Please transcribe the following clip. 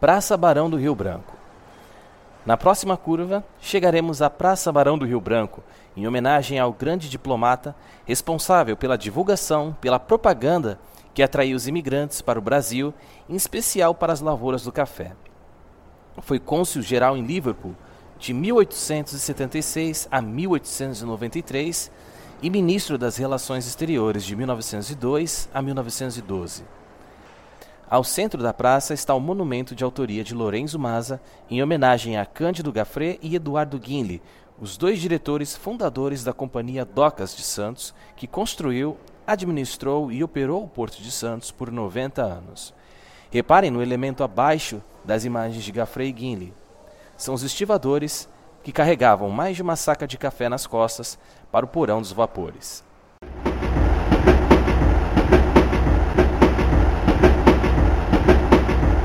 Praça Barão do Rio Branco. Na próxima curva, chegaremos à Praça Barão do Rio Branco, em homenagem ao grande diplomata responsável pela divulgação, pela propaganda que atraiu os imigrantes para o Brasil, em especial para as lavouras do café. Foi cônsul-geral em Liverpool de 1876 a 1893 e ministro das Relações Exteriores de 1902 a 1912. Ao centro da praça está o monumento de autoria de Lorenzo Maza, em homenagem a Cândido Gaffré e Eduardo Guinle, os dois diretores fundadores da Companhia Docas de Santos, que construiu, administrou e operou o Porto de Santos por 90 anos. Reparem no elemento abaixo das imagens de Gaffré e Guinle. São os estivadores que carregavam mais de uma saca de café nas costas para o porão dos vapores.